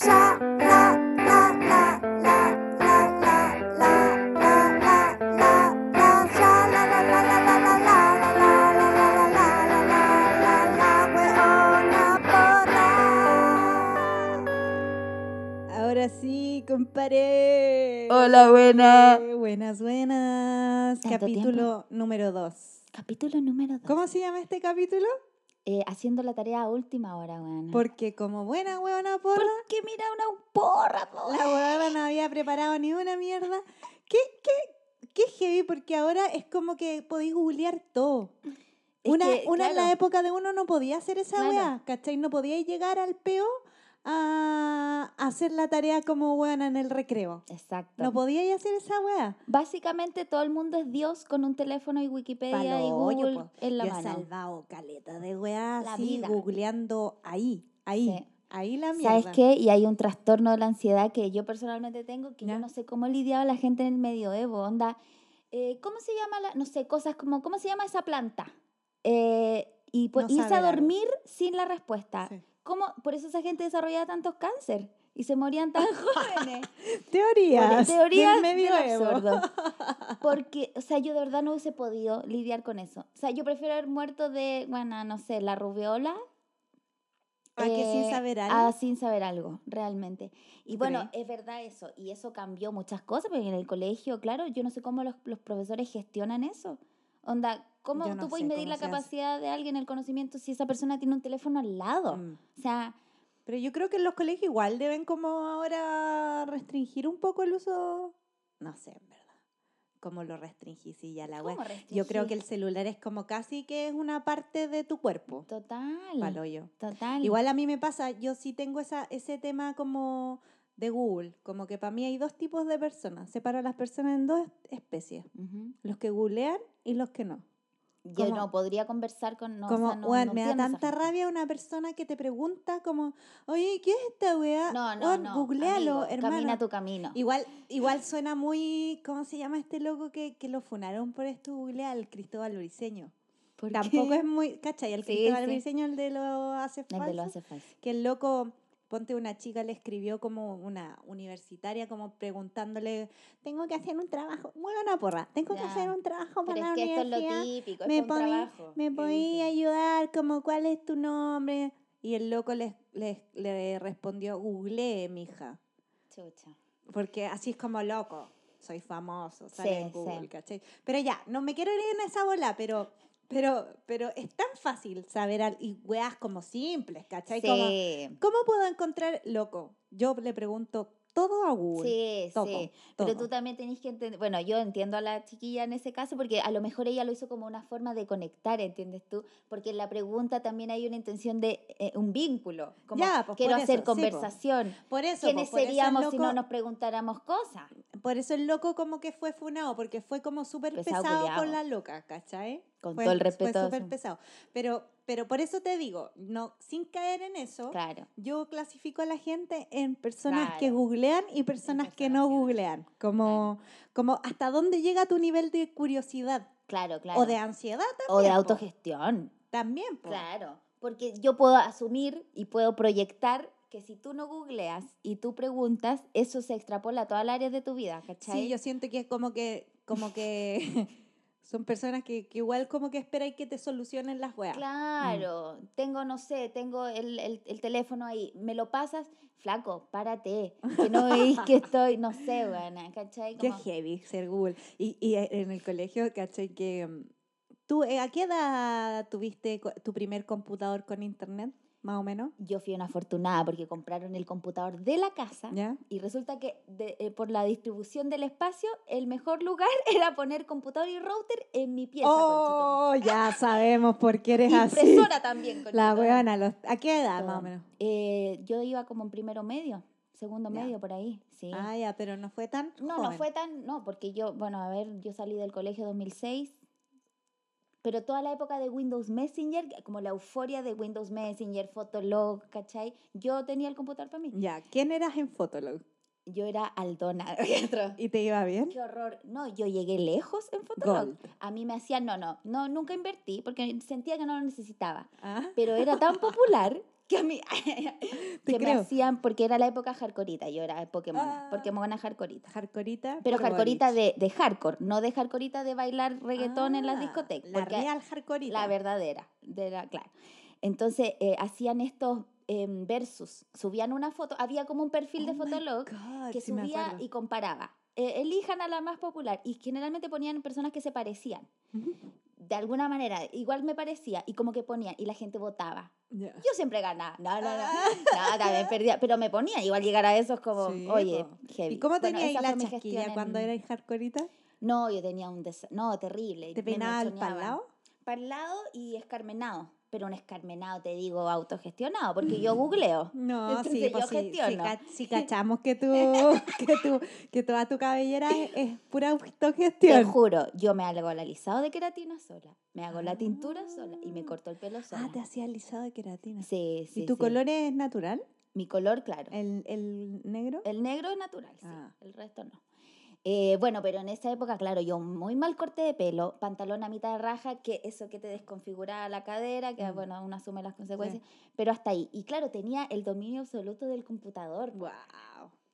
Ahora sí, compadre. Hola, buena. Buenas, buenas. Capítulo número 2. Capítulo número 2. ¿Cómo se llama este capítulo? Haciendo la tarea a última hora, weón. Porque como buena huevona porra, Porque mira una porra, po. la huevona no había preparado ni una mierda. ¿Qué, qué, qué heavy? Porque ahora es como que podéis googlear todo. Es Una, que, una en la época de uno no podía hacer esa Claro. weá, ¿cachai? No podía llegar al peo a hacer la tarea como weona en el recreo. Exacto. No podía hacer esa weá. Básicamente todo el mundo es Dios con un teléfono y Wikipedia y Palo hoyo, Google po. en la Yo he mano. salvado caleta de weá La así, vida. googleando ahí, ahí, Sí. ahí la mierda. ¿Sabes qué? Y hay un trastorno de la ansiedad que yo personalmente tengo, que Ya. yo no sé cómo lidiaba la gente en el medioevo. Onda, eh, ¿cómo se llama? La, no sé, cosas como, ¿cómo se llama esa planta? Eh, y pues, No irse a algo. dormir sin la respuesta. Sí. ¿Cómo? Por eso esa gente desarrollaba tantos cáncer y se morían tan jóvenes. Teorías. Teoría del del absurdo. Porque, o sea, yo de verdad no hubiese podido lidiar con eso. O sea, yo prefiero haber muerto de, bueno, no sé, la rubiola. ¿A que sin eh, saber a algo? sin saber algo, realmente. Y ¿Tú bueno, crees? es verdad eso. Y eso cambió muchas cosas, porque en el colegio, claro, yo no sé cómo los, los profesores gestionan eso. Onda, ¿cómo no tú puedes medir cómo la capacidad de alguien, el conocimiento, si esa persona tiene un teléfono al lado? Mm. O sea, Pero yo creo que en los colegios igual deben como ahora restringir un poco el uso, no sé, en verdad. Como lo restringís y ya la. ¿cómo Yo creo que el celular es como casi que es una parte de tu cuerpo. Total. Palo yo. Total. Igual a mí me pasa, yo sí tengo esa, ese tema como de Google, como que para mí hay dos tipos de personas, separo a las personas en dos especies, Ujú. los que googlean y los que no. Yo Como- no podría conversar con. No, o como, sea, no- weón, no me da tanta rabia una persona que te pregunta como, oye, ¿qué es esta weá? No, no, no. Googlealo, amigo, hermano. Camina tu camino. Igual, igual suena muy, ¿cómo se llama este loco que, que lo funaron por esto? Googlea al Cristóbal Briseño. ¿Por Tampoco qué? es muy, ¿cachai? El Sí, Cristóbal sí. El de lo hace El falso. de lo hace falso. que el loco, ponte una chica le escribió como una universitaria, como preguntándole, tengo que hacer un trabajo, bueno, una porra, tengo que hacer un trabajo para Pero la es que esto es lo típico, me es un podí- trabajo. me ayudar, como cuál es tu nombre, y el loco le, le, le respondió, googleé, mija, Chucha. porque así es como loco, soy famoso, sale Sí, en Google, sí. ¿cachai? Pero ya, no me quiero ir en esa bola, pero... Pero, pero es tan fácil saber, al- y weas como simples, ¿cachai? Como, Sí, ¿Cómo puedo encontrar loco? Yo le pregunto todo a Google. sí, todo, sí. Pero todo. tú también tenés que entender, bueno, yo entiendo a la chiquilla en ese caso porque a lo mejor ella lo hizo como una forma de conectar, ¿entiendes tú? Porque en la pregunta también hay una intención de eh, un vínculo, como Ya, pues, quiero hacer eso, sí, po. conversación. Por eso, ¿Quiénes po, por eso seríamos si loco- no nos preguntáramos cosas? Por eso el loco como que fue funado, porque fue como súper Pesado pesado con la loca, ¿cachai? Con Fue- todo el respeto. Fue súper pesado. Pero, pero por eso te digo, no, sin caer en eso, Claro. yo clasifico a la gente en personas que Claro. googlean y personas que no personas que no. googlean. Como, como hasta dónde llega tu nivel de curiosidad Claro, claro. o de ansiedad también. O de po. autogestión. También, po. Claro, porque yo puedo asumir y puedo proyectar que si tú no googleas y tú preguntas, eso se extrapola a todas las áreas de tu vida, ¿cachai? Sí, yo siento que es como que, como que son personas que, que igual como que esperan que te solucionen las weas. Claro, tengo, no sé, tengo el, el- el teléfono ahí, me lo pasas, flaco, párate, que no veis que estoy, no sé, buena, ¿cachai? Qué Como- heavy ser Google. Y, y en el colegio, ¿cachai? Que mm, tú, eh, ¿a qué edad tuviste tu primer computador con internet? Más o menos. Yo fui una afortunada porque compraron el computador de la casa ¿Ya? y resulta que de- eh, por la distribución del espacio, el mejor lugar era poner computador y router en mi pieza. Oh, ya sabemos por qué eres así. Impresora también. La weona, los- ¿a qué edad más o menos? Eh, yo iba como en primero medio, segundo Ya. medio, por ahí, sí. Ah, ya, pero no fue tan no, no fue tan, no, porque yo, bueno, a ver, yo salí del colegio 2006, pero toda la época de Windows Messenger, como la euforia de Windows Messenger, Fotolog, ¿cachai? Yo tenía el computador para mí. Ya, ¿quién eras en Fotolog? Yo era Aldona. ¿Y te iba bien? Qué horror. No, yo llegué lejos en Fotolog. Gold. A mí me hacían, no, no, no, nunca invertí porque sentía que no lo necesitaba. Ah, Pero era tan popular que a mí que me hacían porque era la época hardcoreita, yo era Pokémon, Ah. Pokémon hardcoreita. Hardcoreita. Pero hardcoreita de, de hardcore, no de hardcoreita de bailar reggaetón en las Ah, discotecas. La real hardcoreita. La verdadera, de la, claro. Entonces eh, hacían estos em, versus, subían una foto, había como un perfil de Oh Fotolog God, que subía y comparaba. Eh, elijan a la más popular y generalmente ponían personas que se parecían. Ujú. De alguna manera, igual me parecía y como que ponían y la gente votaba. Ya. Yo siempre ganaba, no, no, no, Ah. no, también perdía, pero me ponía, igual llegar a eso es como, Sí, oye, heavy. ¿Y cómo Bueno, tenías esa la chasquilla cuando en- eras hardcoreita? No, yo tenía un des... no, terrible. ¿Te el mechoneaban. lado? Para el lado y escarmenado. Pero un escarmenado, te digo, autogestionado, porque yo googleo. No, Entonces sí, yo pues sí, gestiono. sí cachamos que tú, que tú, que toda tu cabellera es, es pura Te autogestión. juro, yo me hago el alisado de queratina sola, me hago la tintura sola y me Ah. corto el pelo sola. Ah, te hacías alisado de queratina. Sí, sí. ¿Y tu sí. color es natural? Mi color, claro. ¿El, el negro? El negro es natural, sí. Ah. El resto no. Eh, bueno, pero en esa época, claro, yo muy mal corte de pelo, pantalón a mitad de raja, que eso que te desconfiguraba la cadera, que Mm. bueno, uno asume las consecuencias, pero hasta ahí. Y claro, tenía el dominio absoluto del computador Wow.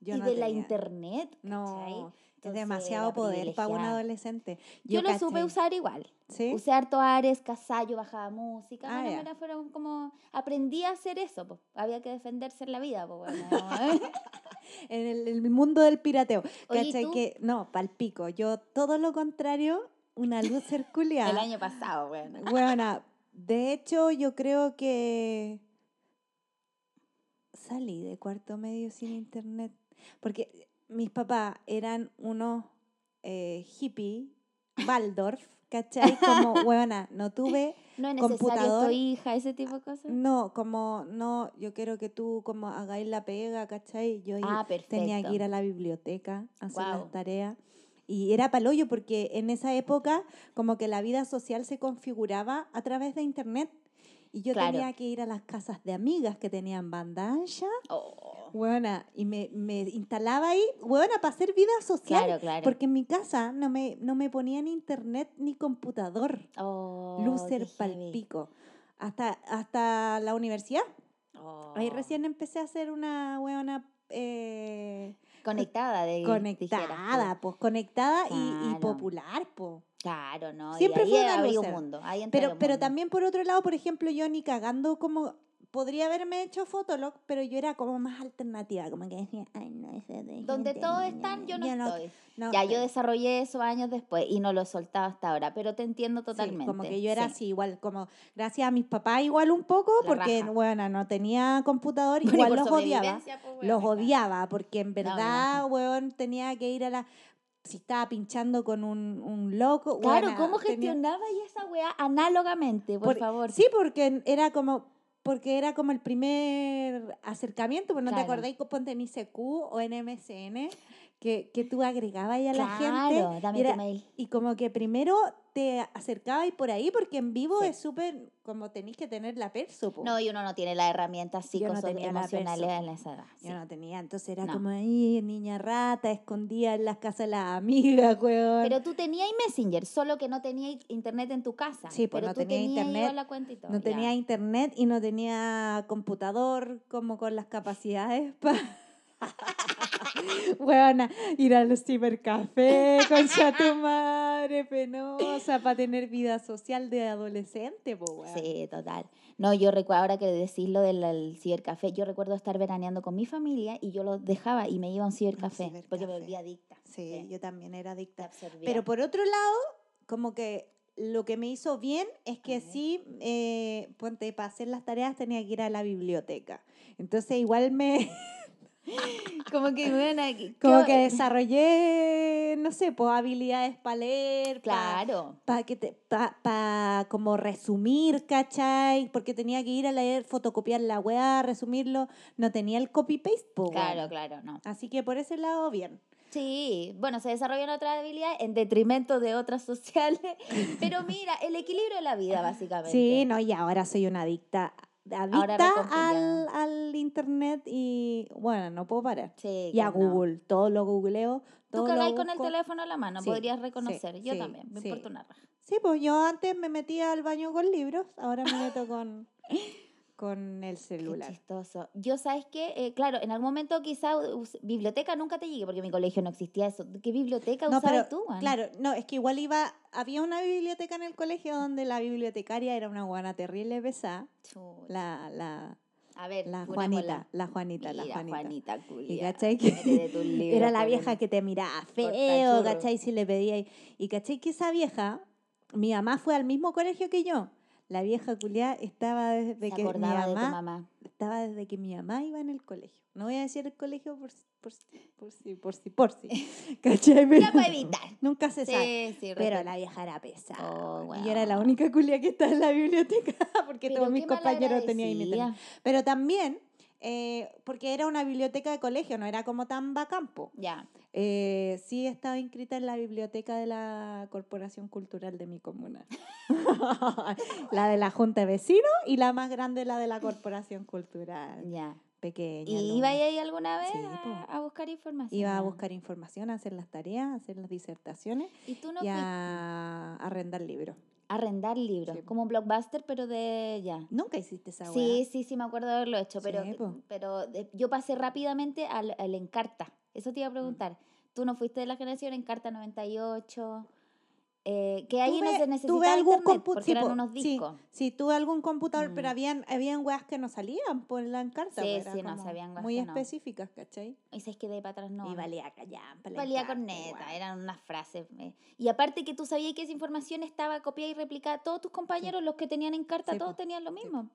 y de la internet. No, es demasiado poder para un adolescente. Yo, lo supe usar igual. ¿Sí? Usé harto Ares, Casallo, bajaba música. Ah, bueno, mira, fueron como. Aprendí a hacer eso, po. Había que defenderse en la vida, po, bueno. En el, el mundo del pirateo. Oye, ¿y ¿Cachai? Que, no, palpico. Yo todo lo contrario, una luz circular. El año pasado, bueno. Bueno, de hecho, yo creo que salí de cuarto medio sin internet. Porque mis papás eran unos eh, hippie, Waldorf, ¿cachai? Como, buena, no tuve, No es necesario computador. tu hija, ese tipo de cosas. no, como, no, yo quiero que tú como hagáis la pega, ¿cachai? Yo Ah, tenía que ir a la biblioteca a hacer las tareas. Y era palollo porque en esa época como que la vida social se configuraba a través de internet. Y yo Claro. tenía que ir a las casas de amigas que tenían banda ancha, Oh, buena, y me, me instalaba ahí, buena, para hacer vida social. claro, claro. Porque en mi casa no me, no me ponían internet ni computador. Oh, Lucer palpico. Hasta, hasta la universidad. Ahí Oh. recién empecé a hacer una buena eh, Conectada, de, conectada, pues conectada y, y popular, pues. Claro, ¿no? Siempre y ahí fue una abrí un mundo. Ahí Pero, pero mundo. también por otro lado, por ejemplo, yo ni cagando como podría haberme hecho Fotolog, pero yo era como más alternativa, como que decía, ay, no, ese de Donde gente, todos están, yo no estoy. no ya, yo estoy". desarrollé eso años después y no lo he soltado hasta ahora, pero te entiendo Sí, totalmente. como que yo era sí. así, igual, como gracias a mis papás igual un poco, La porque, raja. bueno, no tenía computador, igual los odiaba. pues, Los odiaba, porque en verdad, weón, tenía que ir a la... Si estaba pinchando con un, un loco, Claro, ¿cómo tenía- gestionaba y esa weá análogamente, por, Por- favor? Sí, porque era como porque era como el primer acercamiento, pues no te acordáis con ponte en ICQ o en MSN, que, que tú agregabas ahí a la claro, gente dame y, era- tu mail. y como que primero te acercabas por ahí porque en vivo Sí. es súper como tenéis que tener la perso. po. No, y uno no tiene las herramientas no psicoemocionales perso. en esa edad. sí. Yo no tenía, entonces era No. como ahí, niña rata, escondida en las casas de las amigas, weón. Pero tú tenías Messenger, solo que no tenías internet en tu casa. Sí, pues, pero no tú tenía tenías internet, la cuenta y todo. No ya. tenía internet y no tenía computador como con las capacidades para bueno, ir a los cibercafés con tu madre penosa para tener vida social de adolescente, weón. Sí, total. No, yo recuerdo, ahora que decís lo del el cibercafé, yo recuerdo estar veraneando con mi familia y yo lo dejaba y me iba a un cibercafé, porque me cibercafé. volvía adicta. Sí, Sí. yo también era adicta. Pero por otro lado, como que lo que me hizo bien es que sí, eh, ponte, para hacer las tareas tenía que ir a la biblioteca. Entonces igual me, como que, bueno, como que desarrollé, no sé, pues habilidades para leer, para Claro. que te, pa, pa como resumir, ¿cachai? Porque tenía que ir a leer, fotocopiar la weá, resumirlo, no tenía el copy-paste, pues Claro, claro, no. Así que por ese lado, bien. Sí, bueno, se desarrollan otras habilidades en detrimento de otras sociales, pero mira, el equilibrio de la vida, básicamente. Sí, no, y ahora soy una adicta, adicta al, al internet y, bueno, no puedo parar. Sí, Y a que no. Google, todo lo googleo. Tú todo lo cagáis con el teléfono en la mano, Sí, podrías sí, reconocer. Yo también, me importa una raja. Sí, pues yo antes me metía al baño con libros, ahora me meto con, con el Qué celular. chistoso. Yo, ¿sabes qué? Eh, claro, en algún momento quizá biblioteca nunca te llegué porque en mi colegio no existía eso. ¿Qué biblioteca No, usabas pero tú, claro, no, es que igual iba, había una biblioteca en el colegio donde la bibliotecaria era una guana terrible pesada, la, la, A ver, la. Juanita, la Juanita, la Mira, Juanita. Juanita, Y cachai que era la vieja que te miraba feo, cachai, si le pedía. Y, y cachai que esa vieja, mi mamá fue al mismo colegio que yo. La vieja culiá estaba desde Se que mi de mamá, estaba desde que mi mamá iba en el colegio. No voy a decir el colegio por por por si, por si, por si. ¿Cachai? Pero evitar. nunca se sabe. Sí, sí, Pero la vieja era pesada. Oh, Y yo era la única culia que estaba en la biblioteca porque Pero todos mis compañeros tenían malagradecida. Pero también, eh, porque era una biblioteca de colegio, no era como tan bacampo. Ya. Eh, sí estaba inscrita en la biblioteca de la Corporación Cultural de mi comuna. la de la Junta de Vecinos y la más grande, la de la Corporación Cultural. Ya. Pequeña. ¿Y no. iba ahí alguna vez Sí, a, buscar información? Iba a buscar información, a hacer las tareas, a hacer las disertaciones ¿Y tú no y a arrendar libros. arrendar libros? Sí. Como blockbuster, pero de ya. Nunca hiciste esa Sí, weá? sí, sí, me acuerdo de haberlo hecho, pero, Sí, pero yo pasé rápidamente al, al Encarta. Eso te iba a preguntar. ¿Tú no fuiste de la generación Encarta 98? Eh, que ahí no Tuve- se necesitaba tuve algún internet, porque sí, eran unos sí, discos. Sí, tuve algún computador, pero Mm. habían, habían weas que no salían por la encarta. Sí, sí, no, sabían Muy que no. específicas, ¿cachai? Y sabes que de ahí para atrás no. y no. valía callampa. la Valía encarta, corneta, weón. eran unas frases. eh. Y aparte que tú sabías que esa información estaba copiada y replicada, todos tus compañeros, los que tenían en carta, Sí, todos po. tenían lo Sí, mismo.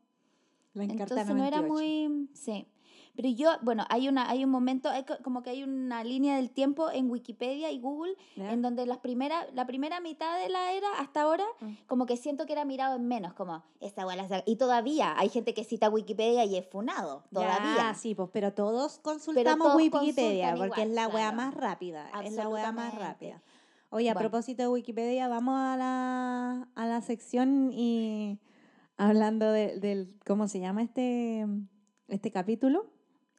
La encarta Entonces no era 98. muy... Sí. Pero yo, bueno, hay, una, hay un momento, hay co- como que hay una línea del tiempo en Wikipedia y Google en donde las primera, la primera mitad de la era hasta ahora, Mm. como que siento que era mirado en menos, como esta weá la sa- Y todavía hay gente que cita Wikipedia y es funado, todavía. Sí, pues, pero todos consultamos todos Wikipedia consultan porque es la wea claro. más rápida. Es la wea más rápida. Oye, a Bueno. propósito de Wikipedia, vamos a la, a la sección y hablando de- del, ¿cómo se llama este, este capítulo?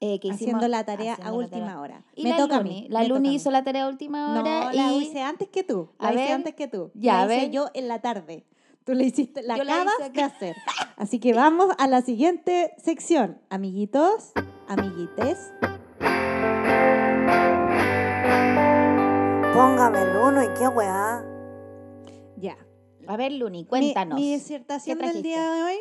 Eh, que Haciendo hicimos- la tarea a haciendo la última tarea. hora. Y me la toca a Luni, mí. la Luni a hizo la tarea a última No, hora la y... hice antes que tú. A La hice ver. antes que tú. Ya, la a hice ver. yo en la tarde. Tú la hiciste, la Yo la acabas de hacer. Así que vamos a la siguiente sección. Amiguitos, amiguites. Póngame el uno y qué weá. Ya. A ver, Luni, Mi- cuéntanos. Mi, disertación ¿Qué del día de hoy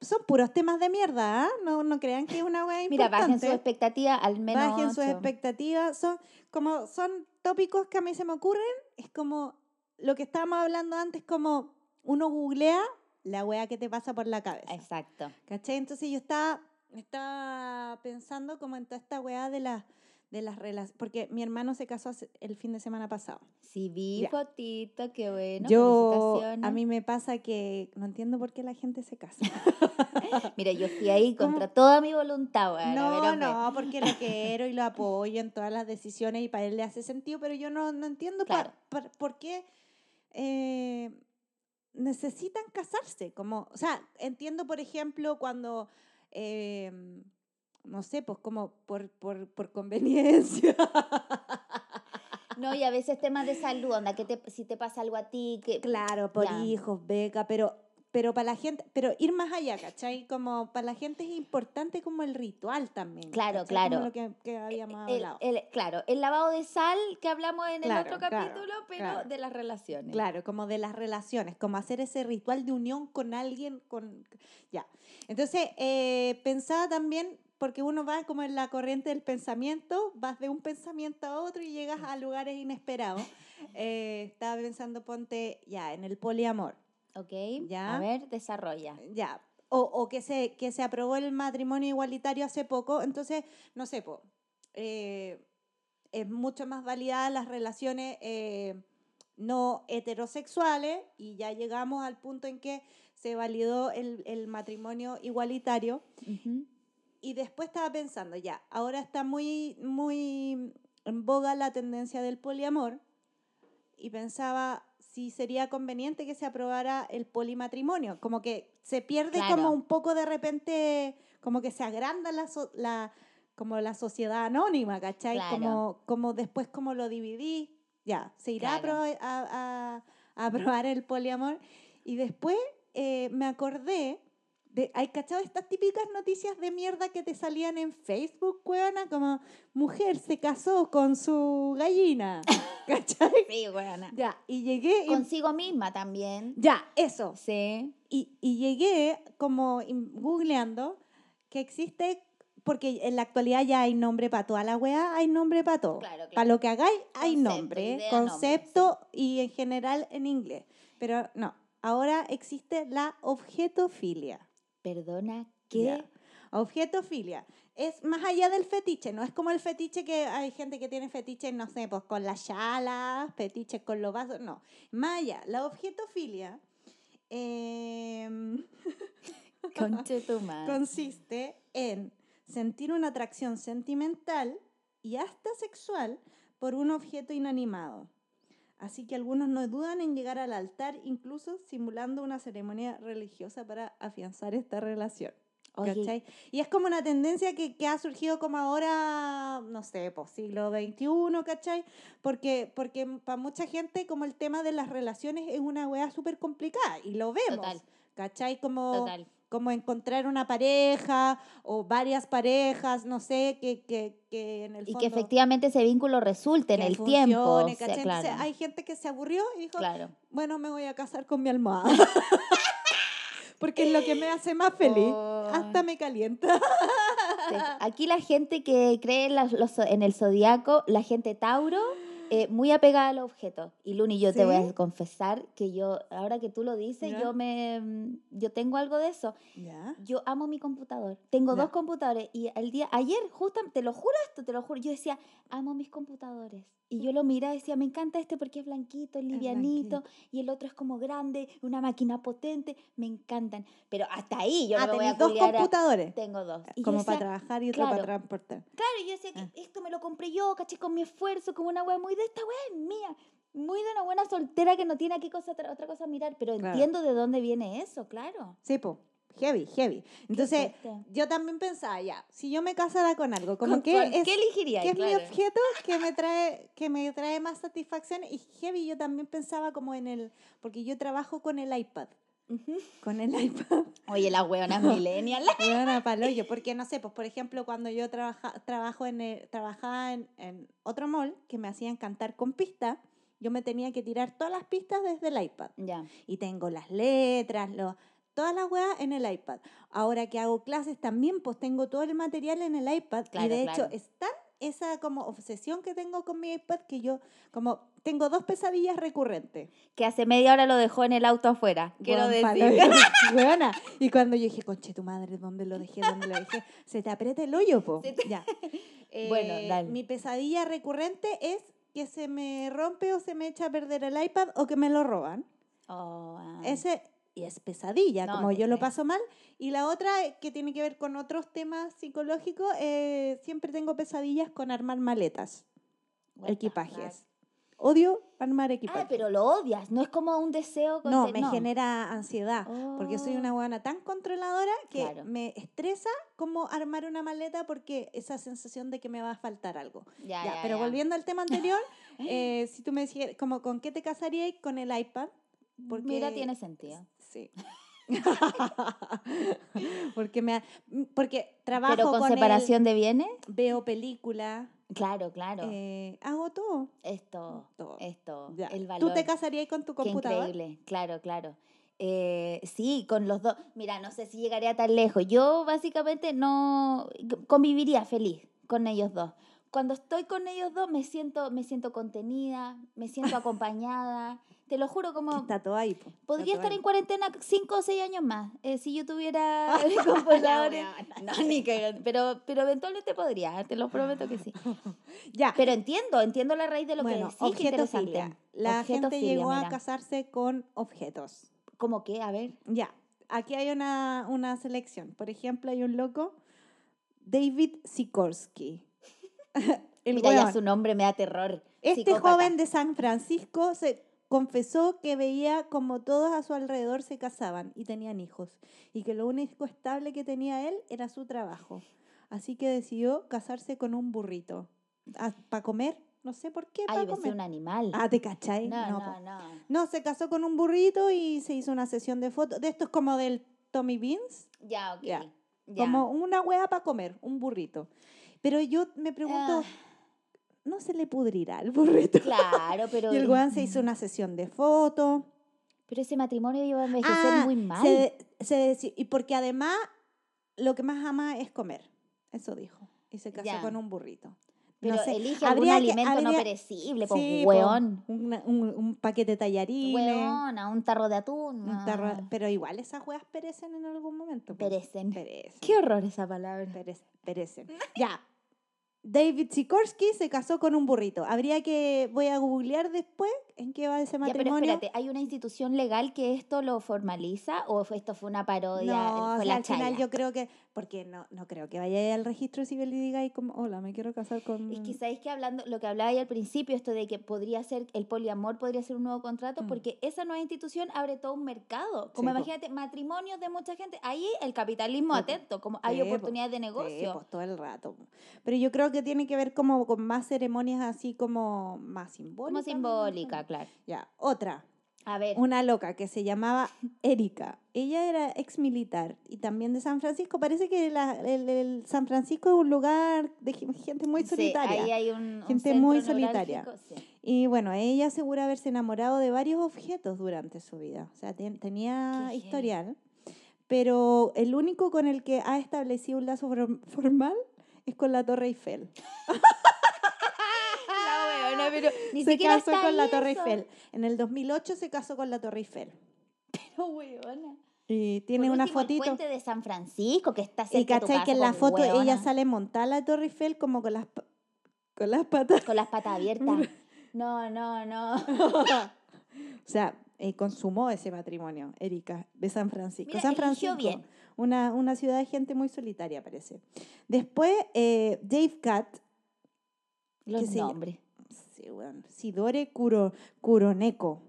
son puros temas de mierda, ¿ah? No, no crean que es una wea Mira, bajen importante. su expectativa al menos Bajen sus expectativas. Son como son tópicos que a mí se me ocurren. Es como lo que estábamos hablando antes, como uno googlea la wea que te pasa por la cabeza. Exacto. ¿Cachai? Entonces yo estaba, estaba pensando como en toda esta weá de las de las relaciones, porque mi hermano se casó el fin de semana pasado. Sí, vi Ya. fotito, qué bueno. yo, a mí me pasa que no entiendo por qué la gente se casa. Mira, yo fui ahí ¿Cómo? contra toda mi voluntad, ver, No, hombre. no, porque lo quiero y lo apoyo en todas las decisiones y para él le hace sentido, pero yo no, no entiendo pa- por qué eh, necesitan casarse. Como, o sea, entiendo, por ejemplo, cuando, eh, no sé, pues como por, por, por conveniencia. No, y a veces temas de salud, onda, que te, si te pasa algo a ti, que... claro, por Ya. hijos, beca, pero... Pero para la gente, pero ir más allá, ¿cachai? Como para la gente es importante como el ritual también. Claro, ¿cachai? claro. Como lo que, que habíamos El, hablado. el- claro, el lavado de sal que hablamos en el otro claro, capítulo, pero claro. de las relaciones. Claro, como de las relaciones, como hacer ese ritual de unión con alguien, con ya. Entonces, eh, pensaba también, porque uno va como en la corriente del pensamiento, vas de un pensamiento a otro y llegas a lugares inesperados. Eh, estaba pensando, ponte, ya, en el poliamor, ¿Ok? Ya. A ver, desarrolla. ya. O, o que, se, que se aprobó el matrimonio igualitario hace poco, entonces, no sé, po, eh, es mucho más validada las relaciones eh, no heterosexuales y ya llegamos al punto en que se validó el, el matrimonio igualitario Ujú. Y después estaba pensando, ya, ahora está muy, muy en boga la tendencia del poliamor y pensaba si sería conveniente que se aprobara el polimatrimonio, como que se pierde Claro. como un poco de repente, como que se agranda la, so- la como la sociedad anónima, ¿cachai? Claro. Como, como después como lo dividí, ya, se irá Claro. a, a- a aprobar el poliamor y después eh, me acordé De, ¿Hay cachado estas típicas noticias de mierda que te salían en Facebook, weona? Como, mujer se casó con su gallina. ¿Cachai? Sí, weona. Ya, y llegué... y- Consigo misma también. ya, eso. Sí. Y, y llegué como googleando que existe, porque en la actualidad ya hay nombre para toda la weá, hay nombre para todo. Claro, claro. Para lo que hagáis hay Concepto, nombre, idea, nombre, concepto y en general en inglés. Pero no, ahora existe la objetofilia. Perdona, ¿qué? Objetofilia. Es más allá del fetiche, no es como el fetiche que hay gente que tiene fetiches, no sé, pues con las chalas, fetiches con los vasos, no. Más allá, la objetofilia em, consiste en sentir una atracción sentimental y hasta sexual por un objeto inanimado. Así que algunos no dudan en llegar al altar, incluso simulando una ceremonia religiosa para afianzar esta relación. Y es como una tendencia que, que ha surgido como ahora, no sé, pues siglo XXI, ¿cachai? Porque, porque para mucha gente como el tema de las relaciones es una weá súper complicada y lo vemos, Total. ¿cachai? Como, total. Como encontrar una pareja o varias parejas, no sé, que, que, que en el Y fondo... que efectivamente ese vínculo resulte en el tiempo. hay gente que se aburrió y dijo, claro. bueno, me voy a casar con mi almohada. Porque es lo que me hace más feliz. Hasta me calienta. Sí. Aquí la gente que cree en, los- en el zodiaco, la gente Tauro, eh, muy apegada al objeto. Y Luni, yo te voy a confesar que yo, ahora que tú lo dices, Ya. yo me mm, yo tengo algo de eso. Ya. Yo amo mi computador. Tengo Ya. dos computadores y el día ayer, justamente, te lo juro esto, te lo juro, yo decía, amo mis computadores. Y yo lo miraba y decía, me encanta este porque es blanquito, es Es livianito, y el otro es como grande, una máquina potente, me encantan. Pero hasta ahí yo ah, no me voy a dos a- computadores. Tengo dos. Y Como para decía, trabajar y otro claro. para transportar. Claro, y yo decía que Ah. esto me lo compré yo, caché, con mi esfuerzo, como una wea muy de esta wea es mía. Muy de una buena soltera que no tiene aquí cosa, otra otra cosa a mirar, pero Claro. entiendo de dónde viene eso, claro. Sí, po. Heavy, heavy. Entonces, yo también pensaba, ya, si yo me casara con algo, como ¿Con que cuál- es, ¿Qué elegiría? que es mi objeto que me trae que me trae más satisfacción y heavy yo también pensaba como en el porque yo trabajo con el iPad con el iPad Oye, las weonas millennial. Buena paloyo, porque no sé, pues por ejemplo, cuando yo trabaja, trabajo en el- trabajaba en, en otro mall que me hacían cantar con pista, yo me tenía que tirar todas las pistas desde el iPad. ya. Y tengo las letras, lo, todas las weas en el iPad. Ahora que hago clases también, pues tengo todo el material en el iPad. y Claro, de claro. hecho, es tan esa como obsesión que tengo con mi iPad que yo como tengo dos pesadillas recurrentes. Que hace media hora lo dejó en el auto afuera. Quiero decir. Weona. Y cuando yo dije, conche tu madre, ¿dónde lo dejé? ¿Dónde lo dejé? Se te aprieta el hoyo, po. Te- Ya. Bueno, Eh, dale. Mi pesadilla recurrente es que se me rompe o se me echa a perder el iPad o que me lo roban. Oh, ah. Ese y es pesadilla, No, como yo lo paso mal. Y la otra eh, que tiene que ver con otros temas psicológicos, eh, siempre tengo pesadillas con armar maletas, What equipajes. Odio armar Ah, equipajes. pero lo odias. No es como un deseo. no, me genera ansiedad, porque soy Oh. una buena tan controladora que Claro. me estresa como armar una maleta porque esa sensación de que me va a faltar algo. Ya, Ya, ya, pero ya. volviendo al tema anterior, eh, si tú me decías, como, ¿con qué te casarías? Con el iPad. Porque, Mira, tiene sentido. Sí. porque me ha- porque trabajo Pero con con separación de bienes. veo películas, Claro, claro. eh, hago todo. esto, todo. esto, Ya. el valor. ¿Tú te casarías con tu Qué computador? increíble, claro, claro. Eh, sí, con los dos. Mira, no sé si llegaría tan lejos. Yo básicamente no conviviría feliz con ellos dos. Cuando estoy con ellos dos me siento, me siento contenida, me siento acompañada. Te lo juro, Que como Está todo ahí. po, podría estar ahí. en cuarentena cinco o seis años más. eh, si yo tuviera computadores. No, ni cagando, Pero, pero eventualmente podría, te lo prometo que sí. Ya. Pero entiendo, entiendo la raíz de lo bueno, que decís. objetofilia. La gente llegó a casarse con objetos. ¿Cómo qué? A ver. Ya, aquí hay una, una selección. Por ejemplo, hay un loco, David Sikorsky. El Mira, ya su nombre me da terror. Este Psicópata. joven de San Francisco se confesó que veía como todos a su alrededor se casaban y tenían hijos y que lo único estable que tenía él era su trabajo. Así que decidió casarse con un burrito. ¿Para comer? No sé por qué, Ay, comer. un animal. Ah, ¿te cachai? no, No, no, no. No, se casó con un burrito y se hizo una sesión de fotos. De esto es como del Tommy Beans. Ya, ok. Ya. ya. como una hueá para comer, un burrito. Pero yo me pregunto, Ah, ¿no se le pudrirá el burrito? claro, pero. Y el weón se hizo una sesión de fotos. Pero ese matrimonio iba a envejecer Ah, muy mal. se- se y porque además lo que más ama es comer. Eso dijo. Y se casó Ya. con un burrito. pero no sé, elige algún que- alimento no habría- perecible, pues, Sí, po, weón. una- un, un paquete de tallarines. Weona, un tarro de atún. un tarro- pero igual esas hueas perecen en algún momento. po. Perecen. Perecen. Qué horror esa palabra. Perece- perecen. ya. David Sikorsky se casó con un burrito. Habría que, voy a googlear después en qué va ese Ya, pero matrimonio. espérate, ¿hay una institución legal que esto lo formaliza o esto fue una parodia? no, fue o sea, la al final yo creo que, porque no, no creo que vaya al registro civil y diga ahí como, hola, me quiero casar con... Es que sabéis que hablando, lo que hablaba ahí al principio, esto de que podría ser, el poliamor podría ser un nuevo contrato, Mm. porque esa nueva institución abre todo un mercado. Como Sí, po. imagínate, matrimonios de mucha gente. Ahí el capitalismo Sí, po. atento, como hay Sí, po. oportunidades de Sí, negocio. pues todo el rato. Pero yo creo que tiene que ver como con más ceremonias así como más simbólicas. como simbólica, imagino. Claro. Ya, otra. A ver, Una loca que se llamaba Erika. Ella era ex militar y también de San Francisco. Parece que la- el, el San Francisco es un lugar de gen- gente muy sí, solitaria. ahí hay un, un Gente muy solitaria. sí. Y bueno, ella asegura haberse enamorado de varios objetos durante su vida. O sea, ten- tenía Qué historial. Pero el único con el que ha establecido un lazo form- formal es con la Torre Eiffel. Pero ni se siquiera casó está con la Torre eso. Eiffel. En el 2008 se casó con la Torre Eiffel. Pero weona. Y tiene Por una último, fotito. El puente de San Francisco, que está cerca Y de tu cachai casa, que en la foto ella sale montada a la Torre Eiffel como con las, con las patas. Con las patas abiertas. No, no, no. o sea, eh, consumó ese matrimonio, Erika, de San Francisco. Mira, San Francisco, bien. Una, una ciudad de gente muy solitaria, parece. Después, eh, Dave Cat, Los nombres. Sidore Kuro, Kuroneko,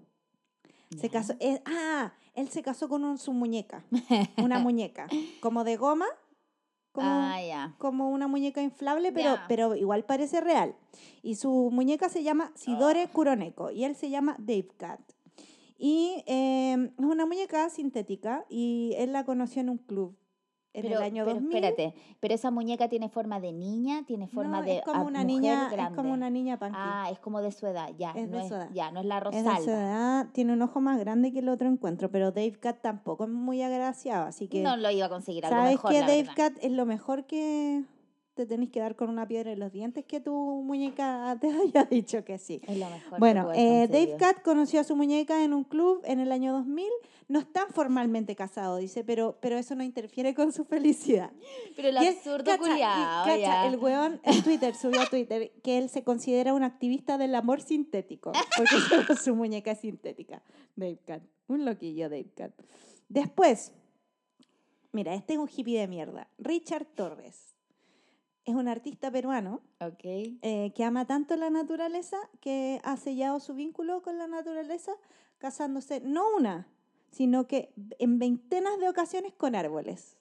se casó. eh, ah, él se casó con un- su muñeca, una muñeca, como de goma, como, Ah, como una muñeca inflable, pero, pero igual parece real. Y su muñeca se llama Sidore Ah. Kuroneko y él se llama Dave Cat. Y eh, es una muñeca sintética y él la conoció en un club en Pero, el año pero 2000. espérate, pero esa muñeca tiene forma de niña, tiene forma No, de es como una mujer niña, es grande. como una niña punky. Ah, es como de su edad, ya. Es no de es, su edad. Ya, no es la es de Rosalba. su edad, tiene un ojo más grande que el otro encuentro, pero Dave Cat tampoco es muy agraciado, así que No lo iba a conseguir algo ¿Sabes mejor, que Dave verdad. Cat es lo mejor que te tenés que dar con una piedra en los dientes que tu muñeca te haya dicho que sí? Es lo mejor Bueno, eh, Dave. Cat conoció a su muñeca en un club en el año 2000. No están formalmente casados, dice, pero, pero eso no interfiere con su felicidad. Pero el Y es- absurdo cacha, y- culiao, cacha, ya. el weón en Twitter subió a Twitter que él se considera un activista del amor sintético, porque solo su muñeca es sintética. Dave Cat, un loquillo Dave Cat. Después, mira, este es un hippie de mierda. Richard Torres. Es un artista peruano Ok. eh, que ama tanto la naturaleza que ha sellado su vínculo con la naturaleza casándose no una, sino que en veintenas de ocasiones con árboles.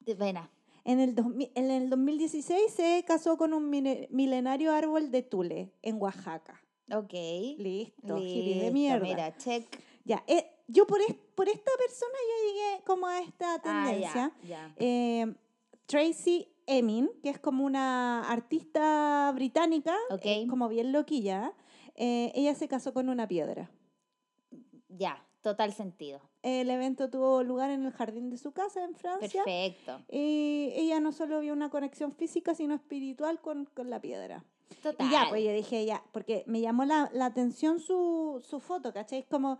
De pena. En el, 2000 en el 2016 se casó con un milenario árbol de Tule, en Oaxaca. Ok. Listo, hippie de Listo, mierda. Mira, check. Ya, eh, yo por, es- por esta persona yo llegué como a esta Ah, tendencia. ya. Eh, Tracy Emin, que es como una artista británica, eh, como bien loquilla, eh, ella se casó con una piedra. Ya, total sentido. El evento tuvo lugar en el jardín de su casa en Francia. Perfecto. Y ella no solo vio una conexión física, sino espiritual con, con la piedra. Total. Y ya, pues yo dije, ya, porque me llamó la, la atención su, su foto, ¿cachai? Como,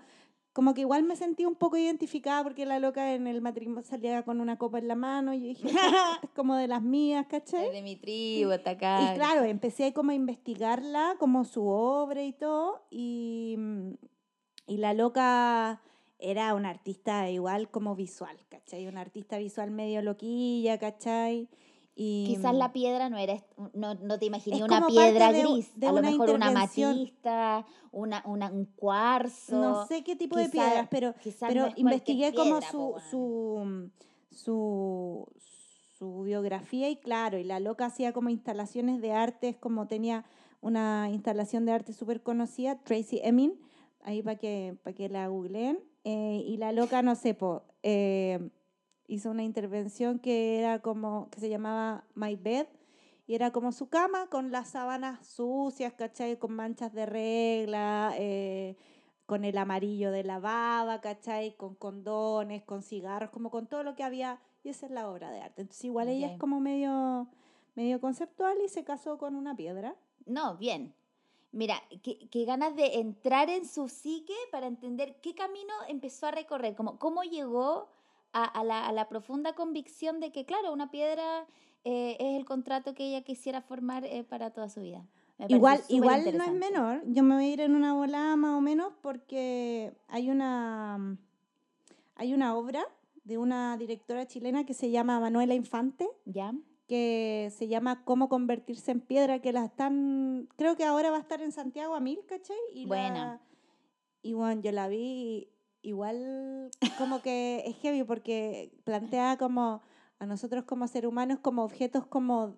como que igual me sentí un poco identificada porque la loca en el matrimonio salía con una copa en la mano y yo dije, "Esta es como de las mías, ¿cachai? Es de mi tribu, está acá. Y claro, empecé como a investigarla, como su obra y todo, y, y la loca era una artista igual como visual, ¿cachai? Una artista visual medio loquilla, ¿cachai? Y, Quizás mm, la piedra no era, no, no te imaginé una piedra de gris, de a lo una mejor una amatista, una, una, un cuarzo. no sé qué tipo de piedras, pero, pero no investigué como piedra, su, su, su, su biografía y claro, y la loca hacía como instalaciones de arte, es como tenía una instalación de arte súper conocida, Tracy Emin, ahí para que, para que la googleen, eh, y la loca, no sé, po, eh, hizo una intervención que era como, que se llamaba My Bed, y era como su cama con las sábanas sucias, ¿cachai? Con manchas de regla, eh, con el amarillo de la baba, ¿cachai? Con condones, con cigarros, como con todo lo que había, y esa es la obra de arte. Entonces igual ella es como medio, medio conceptual y se casó con una piedra. No, bien. Mira, qué, qué ganas de entrar en su psique para entender qué camino empezó a recorrer, como cómo llegó a, a la, a la profunda convicción de que, claro, una piedra eh, es el contrato que ella quisiera formar eh, para toda su vida. Igual, igual no es menor. Yo me voy a ir en una volada más o menos porque hay una, hay una obra de una directora chilena que se llama Manuela Infante, ¿Ya? que se llama Cómo convertirse en piedra, que la están, creo que ahora va a estar en Santiago a mil, ¿cachai? Y Buena. la- y bueno, yo la vi igual como que es heavy porque plantea como a nosotros como seres humanos como objetos como,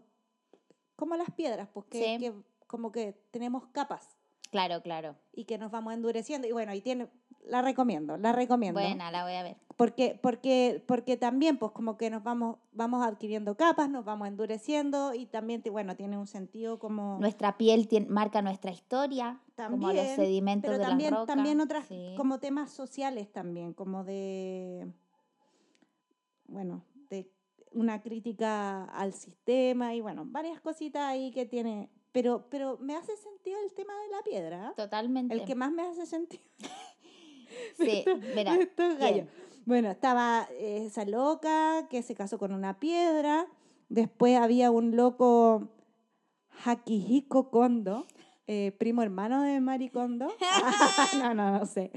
como las piedras, pues que, Sí. que como que tenemos capas Claro, claro. y que nos vamos endureciendo. Y bueno, y tiene, la recomiendo, la recomiendo. Buena, la voy a ver. Porque, porque, porque también, pues como que nos vamos, vamos adquiriendo capas, nos vamos endureciendo y también, bueno, tiene un sentido como... Nuestra piel tien- marca nuestra historia, como los También, sedimentos pero de también, las rocas. también otras, sí. como temas sociales también, como de, bueno, de una crítica al sistema y bueno, varias cositas ahí que tiene, pero, pero me hace sentido el tema de la piedra. Totalmente. el que más me hace sentido. Sí, de estos. Bueno, estaba eh, esa loca que se casó con una piedra, después había un loco Hakihiko Kondo, eh, primo hermano de Mari Kondo. no, no, no sé.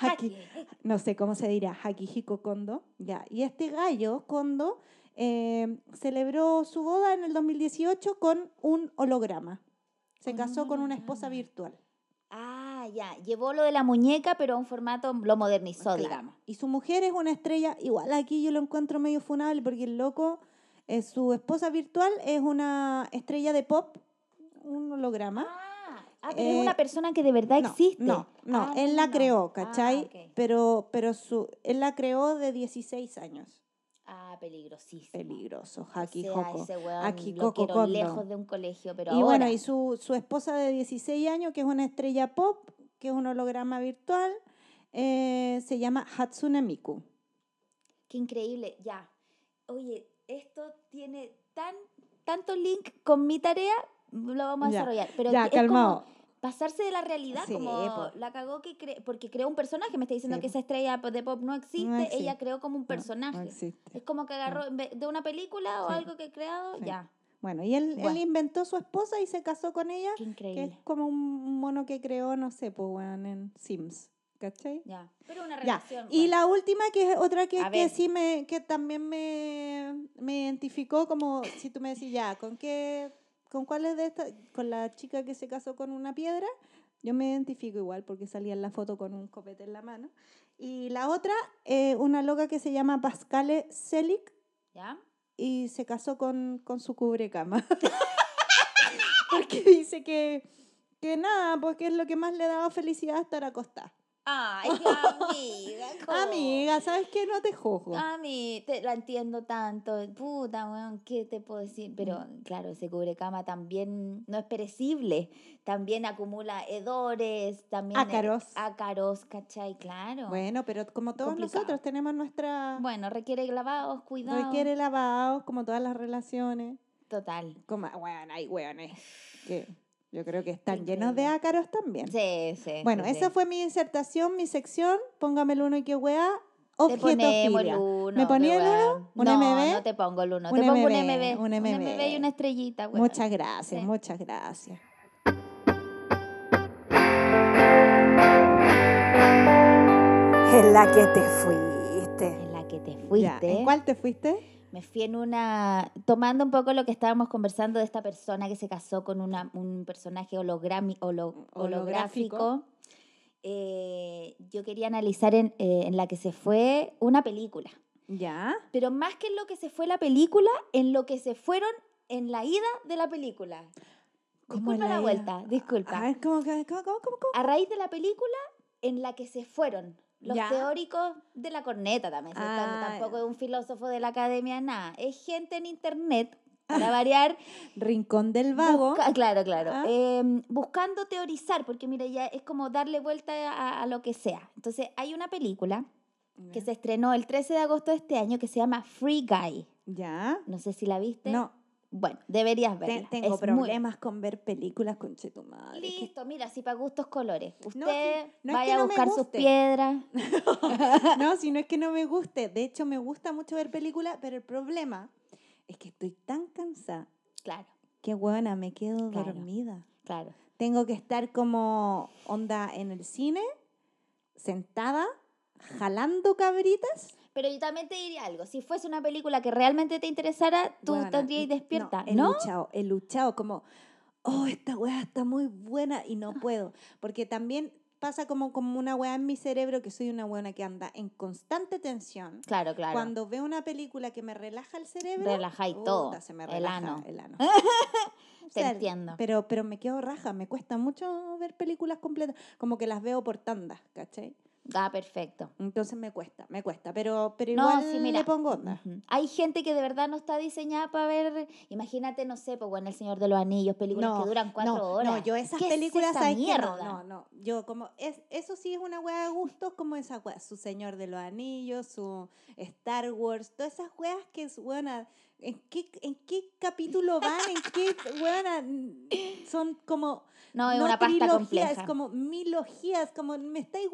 Haki- no sé cómo se dirá, Hakihiko Kondo. Ya. Y este gallo, Kondo, eh, celebró su boda en el 2018 con un holograma. Se casó con una esposa virtual. Ah, ya. Llevó lo de la muñeca, pero a un formato, lo modernizó, Claro. digamos. Y su mujer es una estrella, igual aquí yo lo encuentro medio funable porque el loco, eh, su esposa virtual es una estrella de pop, un holograma. Ah, ah, pero es Eh, una persona que de verdad no, existe. No, no, Ah, él no, la creó, Ah, ¿cachai? ok. Pero, pero su, él la creó de 16 años. Ah, peligrosísimo. Peligroso, O Haki sea, Hoko. ese weón Haki lo Coco lejos de un colegio, pero y ahora... bueno, y su, su esposa de 16 años, que es una estrella pop, que es un holograma virtual, eh, se llama Hatsune Miku. Qué increíble, ya. Oye, esto tiene tan tanto link con mi tarea, lo vamos a Ya, desarrollar. Pero ya, es como calmado. pasarse de la realidad, Sí, como po. la cagó que cre- porque creó un personaje, me está diciendo Sí, que po. esa estrella de pop no existe, existe. ella creó como un personaje. no es como que agarró de una película o Sí. algo que he creado, ya. Bueno, y él, él Bueno. inventó su esposa y se casó con ella, Qué que increíble. es como un mono que creó, no sé, pues, weón, en Sims. ¿Cachai? Ya. Pero una Ya. relación. Y bueno. la última, que es otra que, que sí me, que también me, me identificó, como si tú me decís, ya, ¿con qué, con cuál es de estas? Con la chica que se casó con una piedra, yo me identifico igual porque salía en la foto con un copete en la mano. Y la otra, eh, una loca que se llama Pascale Selig, ¿Ya? Y se casó con, con su cubrecama. Porque dice que, que nada, porque es lo que más le daba felicidad estar acostada. Ay, amiga. ¿cómo? Amiga, ¿sabes qué? No te juzgo. A mí, te, la entiendo tanto. Puta, weón, ¿qué te puedo decir? Pero Mm. claro, ese cubrecama también no es perecible. También acumula hedores, también. Ácaros. ácaros, ¿cachai? Claro. Bueno, pero como todos Complicado. nosotros tenemos nuestra... Bueno, requiere lavados, cuidado. requiere lavados, como todas las relaciones. Total. Como, bueno, hay hueones que yo creo que están llenos de ácaros también. Sí, sí. Bueno, sí, esa sí. fue mi disertación, mi sección. Póngame el uno y qué el Objetofilia. uno. ¿Me ponía el uno? ¿Un no, MB? No te pongo el uno. Un te pongo un MB, MB. un MB. y una estrellita, weón. Muchas gracias, Sí. muchas gracias. En la que te fuiste. En la que te Ya, fuiste. ¿En cuál te fuiste? Me fui en una, tomando un poco lo que estábamos conversando de esta persona que se casó con una, un personaje hologrami- holo- Holográfico. holográfico. Eh, yo quería analizar en, eh, en la que se fue una película. Ya. Pero más que en lo que se fue la película, en lo que se fueron en la ida de la película. ¿Cómo Disculpa la vuelta, disculpa. A ver, ¿cómo, cómo, cómo, cómo, cómo? A raíz de la película, en la que se fueron. Los Ya. teóricos de la corneta también. están- Ah, tampoco es un filósofo de la academia, nada. Es gente en internet, para variar, Rincón del Vago. busca- claro, claro. Ah. em, buscando teorizar, porque mira, ya es como darle vuelta a, a lo que sea. Entonces, hay una película que se estrenó el 13 de agosto de este año que se llama Free Guy. Ya. No sé si la viste. No, Bueno, deberías verla. tengo Es muy- problemas con ver películas con Chetumadre. Listo, mira, si para gustos colores. Usted No, no es vaya que a no buscar sus piedras. No, si no es que no me guste. De hecho, me gusta mucho ver películas, pero el problema es que estoy tan cansada Claro, que, buena, me quedo Claro. dormida. claro. Tengo que estar como onda en el cine, sentada, jalando cabritas. Pero yo también te diría algo. Si fuese una película que realmente te interesara, tú Buena, estarías despierta, he ¿no? luchado, he luchado como, oh, esta weá está muy buena y no puedo. Porque también pasa como, como una weá en mi cerebro que soy una buena que anda en constante tensión. Claro, claro. Cuando veo una película que me relaja el cerebro, Relaja y puta, todo, se me el relaja ano. el ano. O Te sea, entiendo. Pero, pero me quedo raja, me cuesta mucho ver películas completas, como que las veo por tandas, ¿cachai? Ah, perfecto. Entonces me cuesta, me cuesta, pero, pero No, igual sí, mira. le pongo onda. Hay gente que de verdad no está diseñada para ver. Imagínate, no sé, pues bueno, El Señor de los Anillos, películas No, que duran cuatro no, horas. No, yo esas ¿Qué es películas, esa mierda? No, no, no. Yo como, es, eso sí es una hueá de gustos como esa hueá. Su Señor de los Anillos, su Star Wars, todas esas hueas que es buena. ¿En qué, ¿En qué capítulo van? ¿En qué hueá? Son como... No, es no una pasta compleja. Es como milogías, como me estáis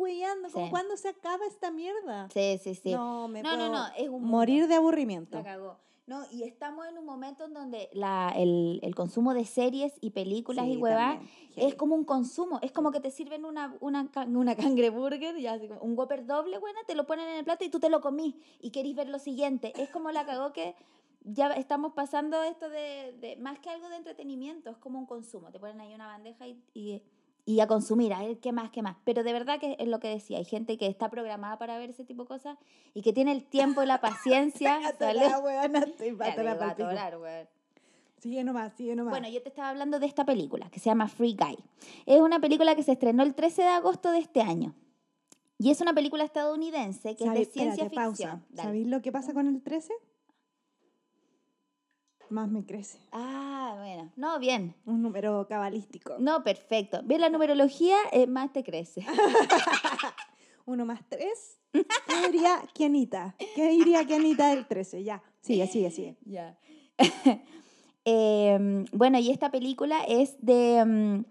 como Sí. cuándo se acaba esta mierda. Sí, sí, sí. No, me No, no, puedo no, es un morir de aburrimiento. La cagó. No, y estamos en un momento en donde la, el, el consumo de series y películas Sí, y huevas es como un consumo. Es como que te sirven una, una, una cangreburger, ya, un Whopper doble, buena, te lo ponen en el plato y tú te lo comís y querís ver lo siguiente. Es como la cagó que ya estamos pasando esto de, de más que algo de entretenimiento, es como un consumo. Te ponen ahí una bandeja y, y, y a consumir, a ver qué más, qué más. Pero de verdad que es lo que decía, hay gente que está programada para ver ese tipo de cosas y que tiene el tiempo y la paciencia. estoy Ya te iba a atorar, weón. Sigue nomás, sigue nomás. Bueno, yo te estaba hablando de esta película que se llama Free Guy. Es una película que se estrenó el 13 de agosto de este año. Y es una película estadounidense que es de ¿Sabe- ciencia espérate, ficción. pausa. ¿Sabéis lo que pasa con el 13? Más me crece. Ah, bueno. No, bien. Un número cabalístico. No, perfecto. Ve la numerología, eh, más te crece. Uno más tres. ¿Qué diría Kianita? ¿Qué diría Kianita del 13? Ya, sigue, sigue, sigue. Ya. Em, bueno, y esta película es de... em,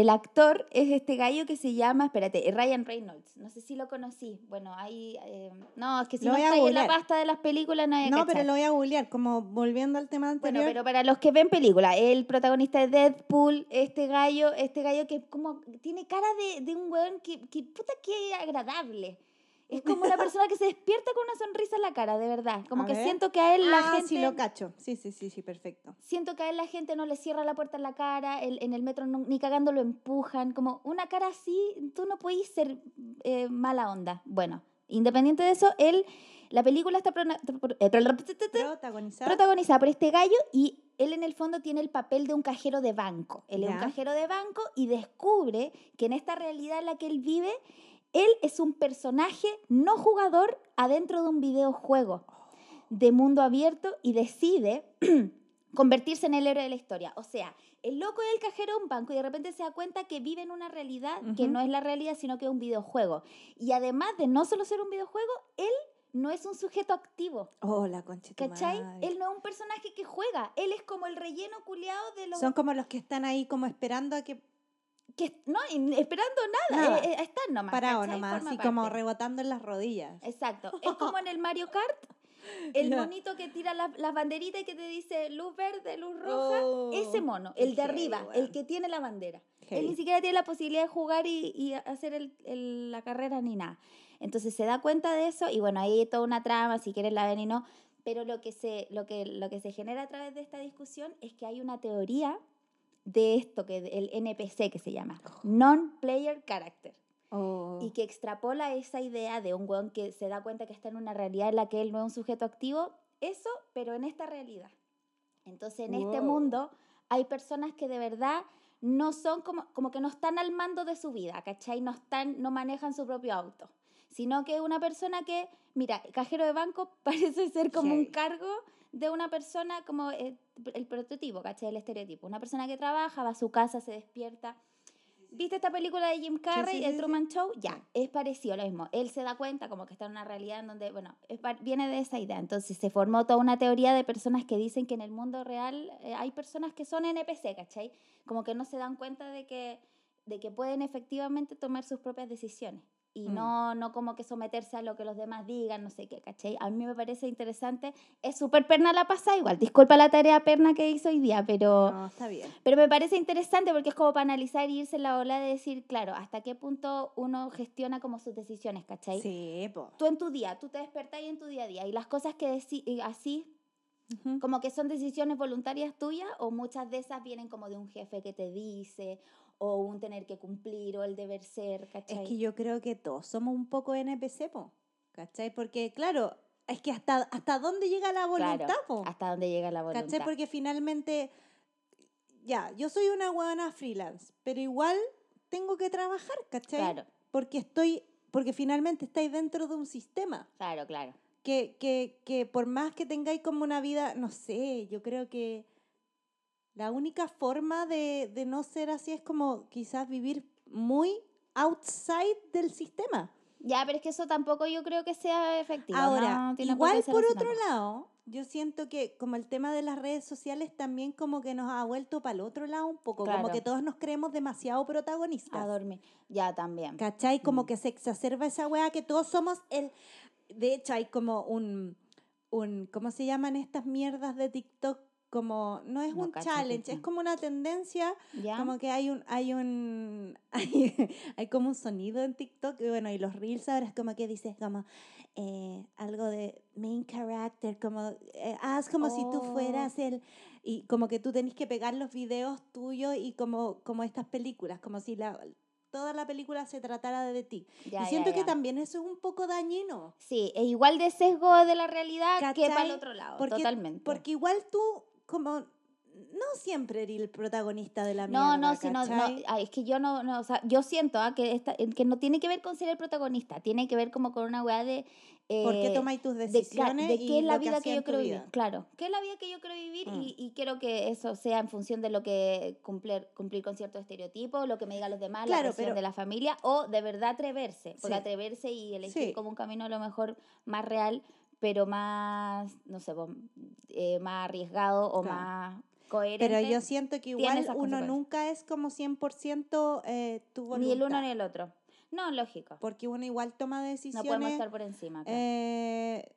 el actor es este gallo que se llama, espérate, Ryan Reynolds. No sé si lo conocí. Bueno, ahí... em, no, es que si Lo no está en la pasta de las películas no hay que No, cachar. pero lo voy a googlear, como volviendo al tema Bueno, anterior. pero para los que ven película, el protagonista de Deadpool, este gallo, este gallo que como tiene cara de, de un weón que, que puta que agradable. Es como la persona que se despierta con una sonrisa en la cara, de verdad. Como A que ver. siento que a él la ah, gente... sí, lo cacho. Sí, sí, sí, sí, perfecto. Siento que a él la gente no le cierra la puerta en la cara, el- en el metro no- ni cagando lo empujan, como una cara así, tú no podís ser eh, mala onda. Bueno, independiente de eso, él, la película está prona- pro- eh, Protagonizado. protagonizada por este gallo y él en el fondo tiene el papel de un cajero de banco. Él es un cajero de banco y descubre que en esta realidad en la que él vive, él es un personaje no jugador adentro de un videojuego de mundo abierto y decide convertirse en el héroe de la historia. O sea, el loco es el cajero de un banco y de repente se da cuenta que vive en una realidad que no es la realidad, sino que es un videojuego. Y además de no solo ser un videojuego, él no es un sujeto activo. Oh, la conchita. ¿Cachai? Él no es un personaje que juega, él es como el relleno culeado de los... Son como los que están ahí como esperando a que Que, no, esperando nada, Nada. eh, eh, están nomás. parado nomás, así como rebotando en las rodillas. Exacto. Es como en el Mario Kart, el Ya. monito que tira la- las banderitas y que te dice luz verde, luz roja. Oh, ese mono, el de arriba, el que tiene la bandera. Él ni siquiera tiene la posibilidad de jugar y, y hacer el- el- la carrera ni nada. Entonces se da cuenta de eso y bueno, ahí hay toda una trama, si quieres la ven y no. Pero lo que, se, lo, que, lo que se genera a través de esta discusión es que hay una teoría de esto, que el NPC que se llama, Non-Player Character Oh. y que extrapola esa idea de un weón que se da cuenta que está en una realidad en la que él no es un sujeto activo, eso, pero en esta realidad. Entonces, en este mundo hay personas que de verdad no son como, como que no están al mando de su vida, ¿cachai? No, están, no manejan su propio auto. sino que una persona que, mira, cajero de banco parece ser como un cargo de una persona como eh, el prototipo, ¿cachai? El estereotipo. Una persona que trabaja, va a su casa, se despierta. ¿Viste esta película de Jim Carrey, sí, el sí, Truman Show? Ya, es parecido lo mismo. Él se da cuenta como que está en una realidad en donde, bueno, es viene de esa idea. Entonces se formó toda una teoría de personas que dicen que en el mundo real eh, hay personas que son NPC, ¿cachai? Como que no se dan cuenta de que, de que pueden efectivamente tomar sus propias decisiones y Mm. no, no como que someterse a lo que los demás digan, no sé qué, ¿cachai? A mí me parece interesante. Es súper perna la pasada, igual. Disculpa la tarea perna que hizo hoy día, pero... No, está bien. Pero me parece interesante porque es como para analizar y irse en la ola de decir, claro, hasta qué punto uno gestiona como sus decisiones, ¿cachai? Sí, po. Tú en tu día, tú te despertás en tu día a día y las cosas que y así, como que son decisiones voluntarias tuyas o muchas de esas vienen como de un jefe que te dice o un tener que cumplir o el deber ser, ¿cachai? Es que yo creo que todos somos un poco NPC, po, ¿cachai? Porque, claro, es que hasta, hasta dónde llega la voluntad, Claro, po, hasta dónde llega la voluntad. ¿cachai? Porque finalmente, ya, yo soy una huevona freelance, pero igual tengo que trabajar, ¿cachai? Claro, Porque estoy, porque finalmente estáis dentro de un sistema. claro, claro. Que, que, que por más que tengáis como una vida, no sé, yo creo que la única forma de, de no ser así es como quizás vivir muy outside del sistema. Ya, pero es que eso tampoco yo creo que sea efectivo. Ahora, no qué igual por otro lado, yo siento que como el tema de las redes sociales también como que nos ha vuelto para el otro lado un poco, como Claro. que todos nos creemos demasiado protagonistas. A dormir. Ya, también. ¿Cachai? Como Mm. que se exacerba esa weá que todos somos el... De hecho, hay como un... un ¿Cómo se llaman estas mierdas de TikTok? Como... No es No un challenge, es como una tendencia ¿Ya? como que hay un, hay un, hay, hay como un sonido en TikTok, y bueno, y los reels ahora es como que dices como eh, algo de main character, como eh, haz como si tú Oh. fueras el, y como que tú tenés que pegar los videos tuyos y como, como estas películas, como si la, toda la película se tratara de ti. Ya, y ya, siento que ya. también eso es un poco dañino. Sí, es igual de sesgo de la realidad que para el ¿Cachai? otro lado, Porque, totalmente. Porque igual tú, como, no siempre eres el protagonista de la no, mierda, no, no, no, ¿cachai? ay, es que yo no, no, o sea, yo siento ah, que, esta- que no tiene que ver con ser el protagonista, tiene que ver como con una weá de... ¿Por qué eh, tomáis tus de, decisiones de y qué es la que vida que en yo quiero vivir. Claro, qué es la vida que yo quiero vivir Mm. y, y quiero que eso sea en función de lo que cumplir, cumplir con ciertos estereotipos, lo que me digan los demás, Claro, la presión pero- de la familia o de verdad atreverse, porque Sí. atreverse y elegir Sí. como un camino a lo mejor más real, pero más, no sé, eh, más arriesgado o Claro. más coherente. Pero yo siento que igual uno nunca es como 100% eh, tu voluntad. Ni el uno ni el otro. No, lógico. Porque uno igual toma No decisiones... podemos estar por encima. claro. eh,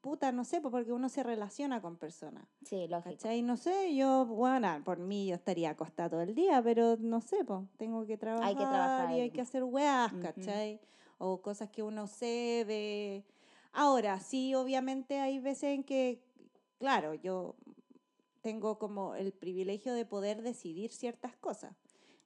puta, no sé, porque uno se relaciona con personas. sí, lógico. ¿Cachai? No sé, yo, bueno, por mí yo estaría acostada todo el día, pero no sé, pues, tengo que trabajar, trabajar y hay que hacer weas. ¿cachai? O cosas que uno se ve. Ahora, sí, obviamente hay veces en que, claro, yo tengo como el privilegio de poder decidir ciertas cosas.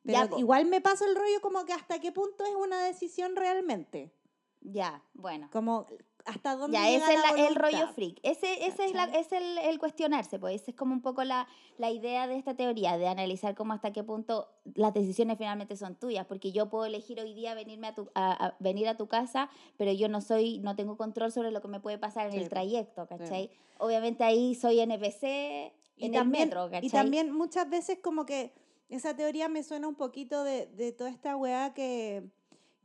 Pero igual me paso el rollo como que hasta qué punto es una decisión realmente. Ya, bueno. Como hasta dónde Ya, llega ese es la la- el rollo freak. Ese, ese es, la, es el, el cuestionarse, pues. Ese es como un poco la, la idea de esta teoría, de analizar cómo hasta qué punto las decisiones finalmente son tuyas. Porque yo puedo elegir hoy día venirme a, tu, a, a- venir a tu casa, pero yo no soy, no tengo control sobre lo que me puede pasar en Sí, el trayecto, ¿cachai? Obviamente ahí soy NPC Y en también, el metro, ¿cachai? y también muchas veces como que esa teoría me suena un poquito de, de toda esta weá que,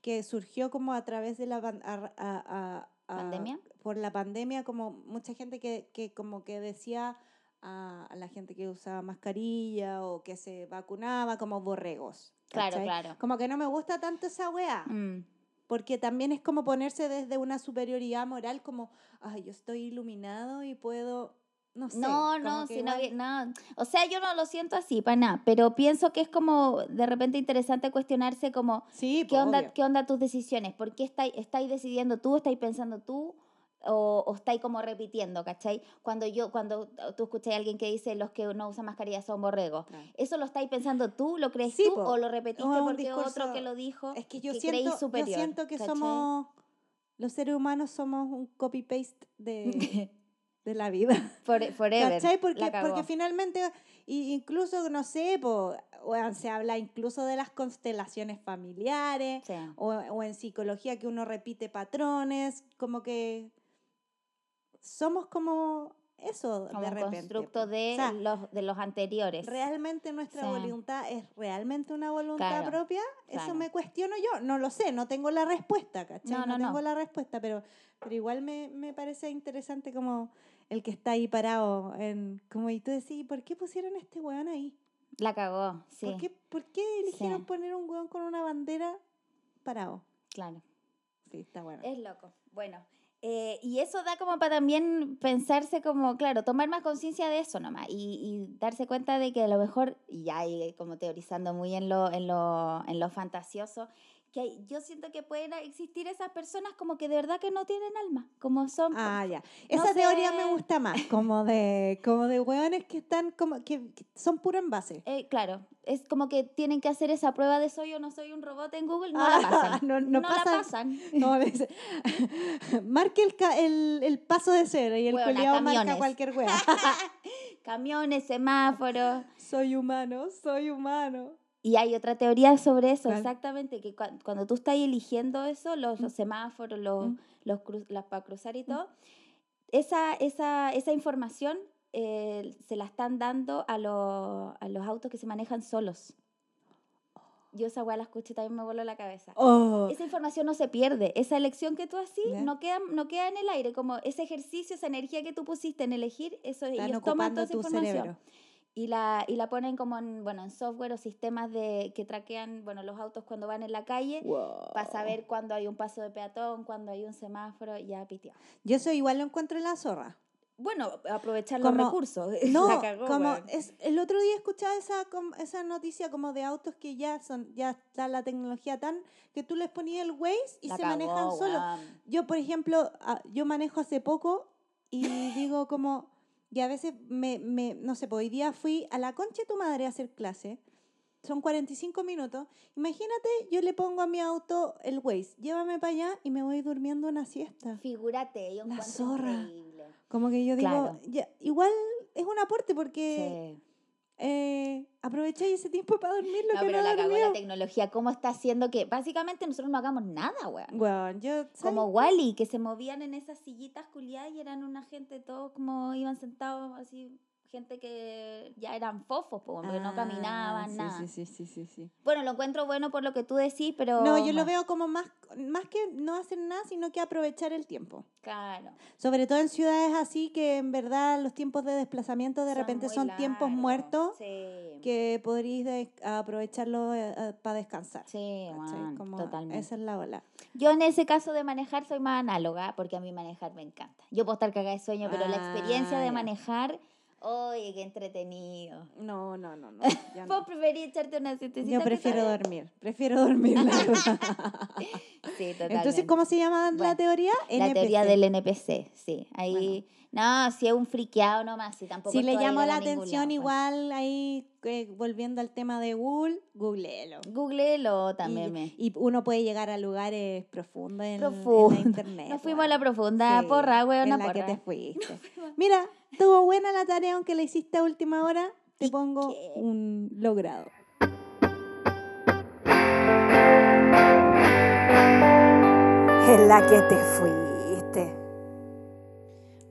que surgió como a través de la a- a- a- a- ¿Pandemia? por la pandemia, como mucha gente que, que como que decía a, a la gente que usaba mascarilla o que se vacunaba como borregos. Claro, ¿cachai? claro. Como que no me gusta tanto esa weá. Mm. Porque también es como ponerse desde una superioridad moral, como, ay, yo estoy iluminado y puedo, no sé. No, no, si no, igual- vi- no. O sea, yo no lo siento así, para nada, pero pienso que es como de repente interesante cuestionarse como, Sí, ¿qué onda, obvio. ¿qué onda tus decisiones? ¿Por qué estáis, estáis decidiendo tú, estáis pensando tú? O, o estáis como repitiendo, ¿cachai? Cuando yo, cuando tú escuchas a alguien que dice los que no usan mascarilla son borregos, Claro. ¿eso lo estáis pensando tú, lo crees Sí, tú po. o lo repetiste O porque otro que lo dijo? Es que yo que siento, creí yo superior, siento que ¿cachai? somos, los seres humanos somos un copy-paste de, de la vida. For- forever. ¿Cachai? Porque, porque finalmente, incluso, no sé, po, se habla incluso de las constelaciones familiares, Sí. o, o en psicología que uno repite patrones, como que somos como eso Como de repente. constructo de, O sea, los, de los anteriores. ¿Realmente nuestra Sí. voluntad es realmente una voluntad Claro, propia? Eso claro. me cuestiono yo. No lo sé, no tengo la respuesta, ¿cachai? No, no, no. tengo la respuesta, pero, pero igual me, me parece interesante como el que está ahí parado. En, como, y tú decís, ¿por qué pusieron a este weón ahí? La cagó, sí. ¿Por, qué, ¿Por qué eligieron Sí. poner un weón con una bandera parado? Claro. Sí, está bueno. Es loco. Bueno, eh, y eso da como para también pensarse como, claro, tomar más conciencia de eso nomás y, y darse cuenta de que a lo mejor, y ya ahí como teorizando muy en lo, en lo, en lo fantasioso, que yo siento que pueden existir esas personas como que de verdad que no tienen alma, como son... Ah, ya. no Esa teoría me sé. gusta más, como de, como de weones que están como, que, que son puro envase. Eh, claro, es como que tienen que hacer esa prueba de soy o no soy un robot en Google, no Ah, la pasan. no- no la pasan. pasan. No, marque el, el, el paso de cero y el Hueona, culiao marca camiones. cualquier wea. Camiones, semáforos. soy humano, soy humano. Y hay otra teoría sobre eso, exactamente, que cua- cuando tú estás eligiendo eso, los, los semáforos, los, Mm. los las para cruzar y todo, esa, esa, esa información eh, se la están dando a, los a los autos que se manejan solos. Yo esa weá la escuché y también me voló la cabeza. Oh, Esa información no se pierde. Esa elección que tú haces Ya. no queda, no queda en el aire. Como ese ejercicio, esa energía que tú pusiste en elegir, eso están ellos toman toda esa información cerebro. Y la, y la ponen como en, bueno, en software o sistemas de, que traquean bueno, los autos cuando van en la calle para saber cuándo hay un paso de peatón, cuándo hay un semáforo, ya piteado. Yo eso igual lo encuentro en la zorra. Bueno, aprovechar Como- los recursos. No, cagó, como es, el otro día escuchaba esa, esa noticia como de autos que ya son, ya está la tecnología tan que tú les ponías el Waze y La se cagó, manejan solos. Yo, por ejemplo, ah, yo manejo hace poco y digo como, y a veces me, me no sé, pues hoy día fui a la concha de tu madre a hacer clase, son 45 minutos, imagínate, yo le pongo a mi auto el Waze, llévame para allá y me voy durmiendo una siesta. Figúrate, yo La zorra. increíble. Como que yo digo, Claro. ya, igual es un aporte porque Sí. Eh, aprovecháis ese tiempo para dormir lo No, que pero no la cagó la tecnología. ¿Cómo está haciendo que básicamente nosotros no hagamos nada, weón? Bueno, yo, Como. Wally, que se movían en esas sillitas culiadas y eran una gente, todos como iban sentados así, gente que ya eran fofos, po, porque no Ah, caminaban, sí, nada. Sí, sí, sí, sí, sí. Bueno, lo encuentro bueno por lo que tú decís, pero... No, yo lo veo como más, más que no hacer nada, sino que aprovechar el tiempo. Claro. Sobre todo en ciudades así que en verdad los tiempos de desplazamiento de Son repente son tiempos muertos Sí. que podréis de- aprovecharlo para descansar. Sí, weón, Como totalmente. Esa es la ola. Yo en ese caso de manejar soy más análoga, porque a mí manejar me encanta. Yo puedo estar cagada de sueño, pero la experiencia Ah, de ya. manejar, oye, qué entretenido. No, no, no, no. ya ¿Vos no. preferís echarte una siestecita? Yo prefiero dormir, prefiero dormir, la. Sí, totalmente. Entonces, ¿cómo se llama la Bueno, teoría? La teoría del NPC, sí. Ahí, no, si es un friqueado nomás, si tampoco Si le llamó la atención, lado, pues. igual ahí, eh, volviendo al tema de Google, googleelo. Googleelo también. Y, me. y uno puede llegar a lugares profundos en, en la internet. Nos fuimos a la weón. profunda Sí, porra, en weona la que te fuiste. Mira, tuvo buena la tarea, aunque la hiciste a última hora, te ¿Y pongo qué? un logrado. En la que te fuiste.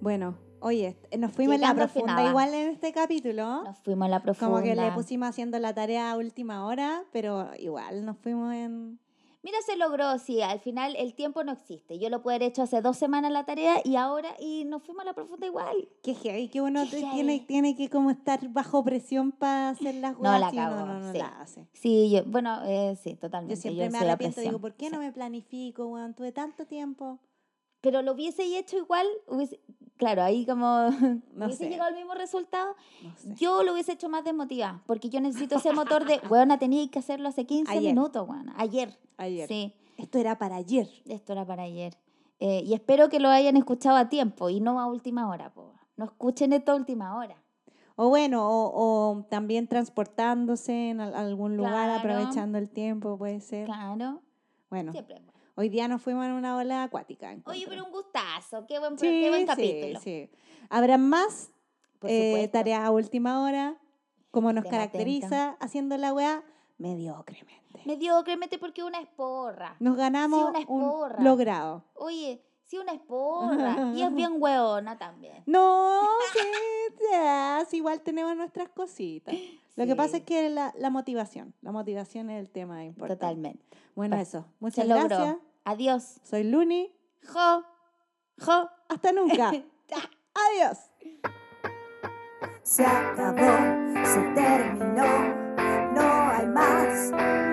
Bueno, oye, eh, nos fuimos en la profunda igual en este capítulo. Nos fuimos a la profunda. Como que le pusimos haciendo la tarea a última hora, pero igual nos fuimos en... Mira, se logró, sí, al final el tiempo no existe. Yo lo pude haber hecho hace dos semanas la tarea y ahora, y nos fuimos a la profunda igual. Qué heavy, que uno Qué tiene, tiene que como estar bajo presión para hacer las No, cosas la y uno cagó, no, no sí. la hace. Sí, yo, bueno, eh, sí, totalmente. Yo siempre me soy la arrepiento, digo, ¿por qué sí. no me planifico, weón? Tuve tanto tiempo. Pero lo hubiese hecho igual, hubiese- claro, ahí como No hubiese sé. llegado al mismo resultado. No sé. Yo lo hubiese hecho más desmotivada, porque yo necesito ese motor de, weona, tenía que hacerlo hace 15 Ayer. minutos, weona, ayer. Ayer. Sí, Esto era para ayer. esto era para ayer. Eh, y espero que lo hayan escuchado a tiempo y no a última hora, po. No escuchen esto a última hora. O bueno, o, o también transportándose en al- algún lugar, Claro. aprovechando el tiempo, puede ser. Claro, Bueno, siempre. Es. Hoy día nos fuimos en una ola acuática. Oye, pero un gustazo. Qué buen, Sí, qué buen sí, capítulo. sí. Habrán más eh, tareas a última hora, como nos caracteriza haciendo la weá mediocremente. Mediocremente porque una esporra. Nos ganamos una un logrado. Oye, sí, una esporra. y es bien hueona también. No, sí, ya, sí, igual tenemos nuestras cositas. Lo que pasa es que la, la motivación, la motivación es el tema importante. Totalmente. Bueno, eso. Muchas gracias. Adiós. Soy Luni. Jo. Jo. Hasta nunca. Adiós. Se acabó, se terminó, no hay más.